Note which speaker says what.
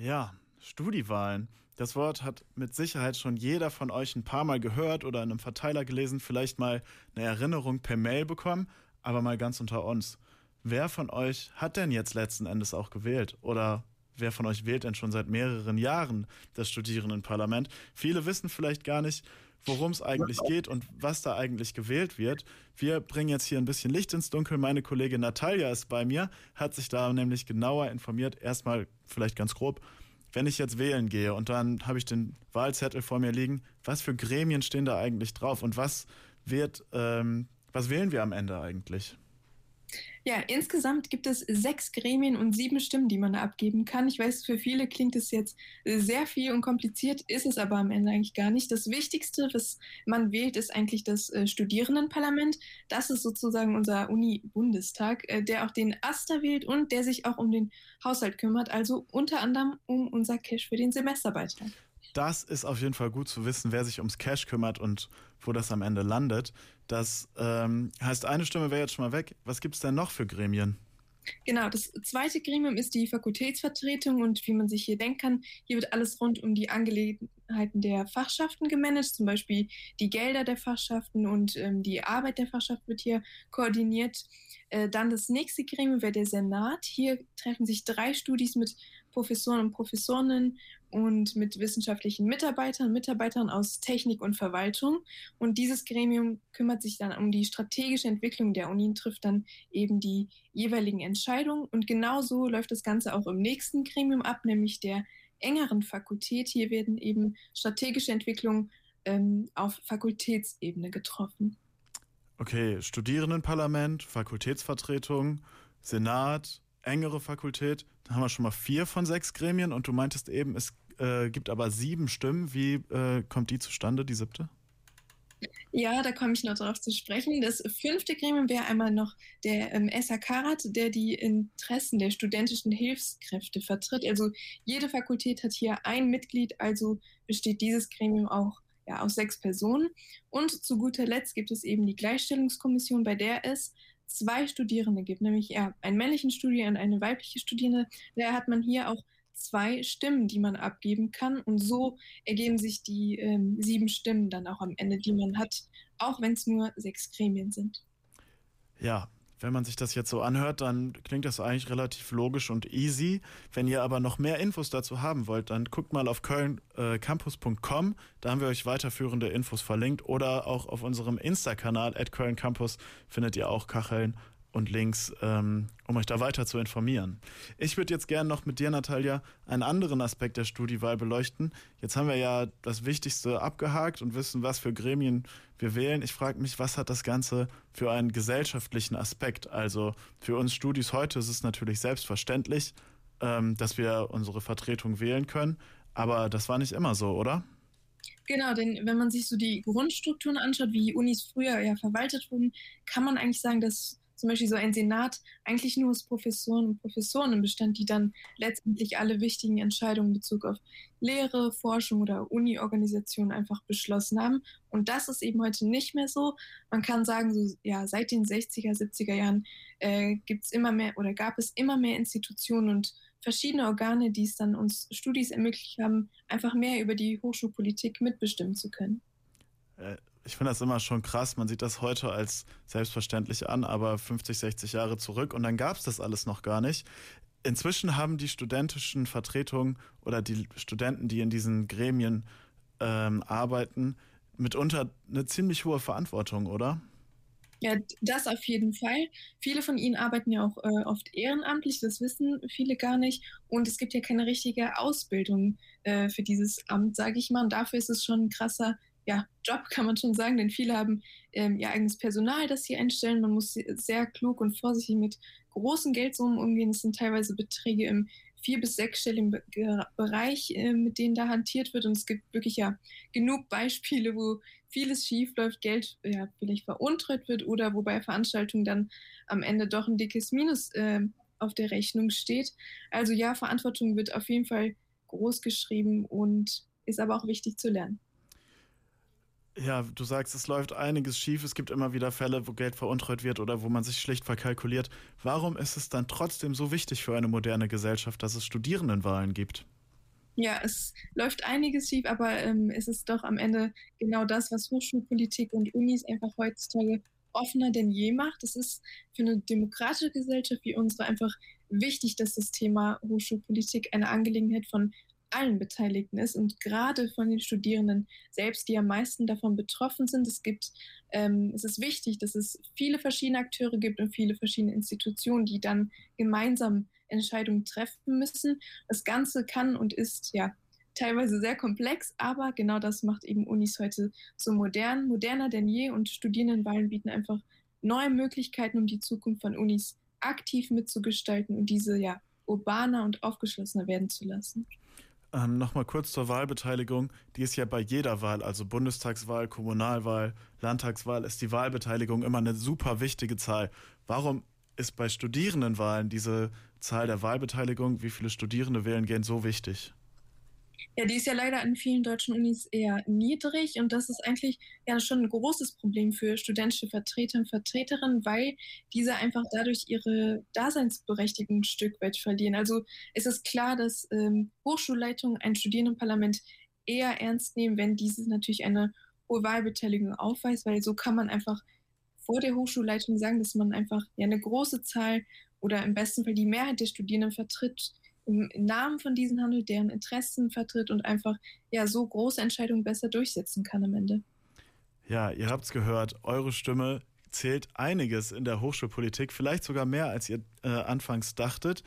Speaker 1: Ja, Studiwahlen. Das Wort hat mit Sicherheit schon jeder von euch ein paar Mal gehört oder in einem Verteiler gelesen, vielleicht mal eine Erinnerung per Mail bekommen, aber mal ganz unter uns. Wer von euch hat denn jetzt letzten Endes auch gewählt? Oder wer von euch wählt denn schon seit mehreren Jahren das Studierendenparlament? Viele wissen vielleicht gar nicht, worum es eigentlich geht und was da eigentlich gewählt wird. Wir bringen jetzt hier ein bisschen Licht ins Dunkel. Meine Kollegin Natalia ist bei mir, hat sich da nämlich genauer informiert. Erstmal vielleicht ganz grob. Wenn ich jetzt wählen gehe und dann habe ich den Wahlzettel vor mir liegen, was für Gremien stehen da eigentlich drauf und was wird, ähm, was wählen wir am Ende eigentlich?
Speaker 2: Ja, insgesamt gibt es sechs Gremien und sieben Stimmen, die man abgeben kann. Ich weiß, für viele klingt es jetzt sehr viel und kompliziert, ist es aber am Ende eigentlich gar nicht. Das Wichtigste, was man wählt, ist eigentlich das äh, Studierendenparlament. Das ist sozusagen unser Uni-Bundestag, äh, der auch den Aster wählt und der sich auch um den Haushalt kümmert, also unter anderem um unser Cash für den Semesterbeitrag.
Speaker 1: Das ist auf jeden Fall gut zu wissen, wer sich ums Cash kümmert und wo das am Ende landet. Das ähm, heißt, eine Stimme wäre jetzt schon mal weg. Was gibt es denn noch für Gremien?
Speaker 2: Genau, das zweite Gremium ist die Fakultätsvertretung und wie man sich hier denken kann, hier wird alles rund um die Angelegenheiten der Fachschaften gemanagt, zum Beispiel die Gelder der Fachschaften und ähm, die Arbeit der Fachschaft wird hier koordiniert. Äh, dann das nächste Gremium wäre der Senat. Hier treffen sich drei Studis mit Professoren und Professorinnen und mit wissenschaftlichen Mitarbeitern Mitarbeitern aus Technik und Verwaltung. Und dieses Gremium kümmert sich dann um die strategische Entwicklung der Uni und trifft dann eben die jeweiligen Entscheidungen. Und genauso läuft das Ganze auch im nächsten Gremium ab, nämlich der engeren Fakultät. Hier werden eben strategische Entwicklungen ähm, auf Fakultätsebene getroffen.
Speaker 1: Okay, Studierendenparlament, Fakultätsvertretung, Senat, engere Fakultät. Da haben wir schon mal vier von sechs Gremien und du meintest eben, es äh, gibt aber sieben Stimmen. Wie äh, kommt die zustande, die siebte?
Speaker 2: Ja, da komme ich noch darauf zu sprechen. Das fünfte Gremium wäre einmal noch der ähm, SAK-Rat, der die Interessen der studentischen Hilfskräfte vertritt. Also jede Fakultät hat hier ein Mitglied, also besteht dieses Gremium auch ja, aus sechs Personen. Und zu guter Letzt gibt es eben die Gleichstellungskommission, bei der es zwei Studierende gibt, nämlich ja, einen männlichen Studierenden und eine weibliche Studierende. Daher hat man hier auch zwei Stimmen, die man abgeben kann. Und so ergeben sich die ähm, sieben Stimmen dann auch am Ende, die man hat, auch wenn es nur sechs Gremien sind.
Speaker 1: Ja, wenn man sich das jetzt so anhört, dann klingt das eigentlich relativ logisch und easy. Wenn ihr aber noch mehr Infos dazu haben wollt, dann guckt mal auf kölncampus.com. Da haben wir euch weiterführende Infos verlinkt. Oder auch auf unserem Insta-Kanal at kölncampus findet ihr auch Kacheln und Links, ähm, um euch da weiter zu informieren. Ich würde jetzt gerne noch mit dir, Natalia, einen anderen Aspekt der Studiewahl beleuchten. Jetzt haben wir ja das Wichtigste abgehakt und wissen, was für Gremien wir wählen. Ich frage mich, was hat das Ganze für einen gesellschaftlichen Aspekt? Also für uns Studis heute ist es natürlich selbstverständlich, ähm, dass wir unsere Vertretung wählen können. Aber das war nicht immer so, oder?
Speaker 2: Genau, denn wenn man sich so die Grundstrukturen anschaut, wie Unis früher ja verwaltet wurden, kann man eigentlich sagen, dass zum Beispiel so ein Senat eigentlich nur aus Professoren und Professoren bestand, die dann letztendlich alle wichtigen Entscheidungen in Bezug auf Lehre, Forschung oder Uni-Organisation einfach beschlossen haben. Und das ist eben heute nicht mehr so. Man kann sagen, so ja, seit den 60er, 70er Jahren äh, gibt es immer mehr oder gab es immer mehr Institutionen und verschiedene Organe, die es dann uns Studis ermöglicht haben, einfach mehr über die Hochschulpolitik mitbestimmen zu können.
Speaker 1: Ich finde das immer schon krass. Man sieht das heute als selbstverständlich an, aber 50, 60 Jahre zurück und dann gab es das alles noch gar nicht. Inzwischen haben die studentischen Vertretungen oder die Studenten, die in diesen Gremien ähm, arbeiten, mitunter eine ziemlich hohe Verantwortung, oder?
Speaker 2: Ja, das auf jeden Fall. Viele von ihnen arbeiten ja auch äh, oft ehrenamtlich, das wissen viele gar nicht. Und es gibt ja keine richtige Ausbildung äh, für dieses Amt, sage ich mal. Und dafür ist es schon ein krasser ja, Job, kann man schon sagen, denn viele haben ähm, ihr eigenes Personal, das sie einstellen. Man muss sehr klug und vorsichtig mit großen Geldsummen umgehen. Es sind teilweise Beträge im vier- bis sechsstelligen Be Bereich, äh, mit denen da hantiert wird. Und es gibt wirklich ja genug Beispiele, wo vieles schief läuft, Geld ja, vielleicht veruntreut wird oder wo bei Veranstaltungen dann am Ende doch ein dickes Minus äh, auf der Rechnung steht. Also ja, Verantwortung wird auf jeden Fall groß geschrieben und ist aber auch wichtig zu lernen.
Speaker 1: Ja, du sagst, es läuft einiges schief. Es gibt immer wieder Fälle, wo Geld veruntreut wird oder wo man sich schlicht verkalkuliert. Warum ist es dann trotzdem so wichtig für eine moderne Gesellschaft, dass es Studierendenwahlen gibt?
Speaker 2: Ja, es läuft einiges schief, aber ähm, es ist doch am Ende genau das, was Hochschulpolitik und Unis einfach heutzutage offener denn je macht. Es ist für eine demokratische Gesellschaft wie unsere einfach wichtig, dass das Thema Hochschulpolitik eine Angelegenheit von allen Beteiligten ist und gerade von den Studierenden selbst, die am meisten davon betroffen sind. Es gibt, ähm, es ist wichtig, dass es viele verschiedene Akteure gibt und viele verschiedene Institutionen, die dann gemeinsam Entscheidungen treffen müssen. Das Ganze kann und ist ja teilweise sehr komplex, aber genau das macht eben Unis heute so modern, moderner denn je und Studierendenwahlen bieten einfach neue Möglichkeiten, um die Zukunft von Unis aktiv mitzugestalten und diese ja urbaner und aufgeschlossener werden zu lassen.
Speaker 1: Ähm, Nochmal kurz zur Wahlbeteiligung. Die ist ja bei jeder Wahl, also Bundestagswahl, Kommunalwahl, Landtagswahl, ist die Wahlbeteiligung immer eine super wichtige Zahl. Warum ist bei Studierendenwahlen diese Zahl der Wahlbeteiligung, wie viele Studierende wählen gehen, so wichtig?
Speaker 2: Ja, die ist ja leider an vielen deutschen Unis eher niedrig und das ist eigentlich ja schon ein großes Problem für studentische Vertreter und Vertreterinnen, weil diese einfach dadurch ihre Daseinsberechtigung ein Stück weit verlieren. Also es ist klar, dass ähm, Hochschulleitungen ein Studierendenparlament eher ernst nehmen, wenn dieses natürlich eine hohe Wahlbeteiligung aufweist, weil so kann man einfach vor der Hochschulleitung sagen, dass man einfach ja eine große Zahl oder im besten Fall die Mehrheit der Studierenden vertritt, im Namen von diesen handelt, deren Interessen vertritt und einfach ja so große Entscheidungen besser durchsetzen kann am Ende.
Speaker 1: Ja, ihr habt es gehört, eure Stimme zählt einiges in der Hochschulpolitik, vielleicht sogar mehr, als ihr äh, anfangs dachtet.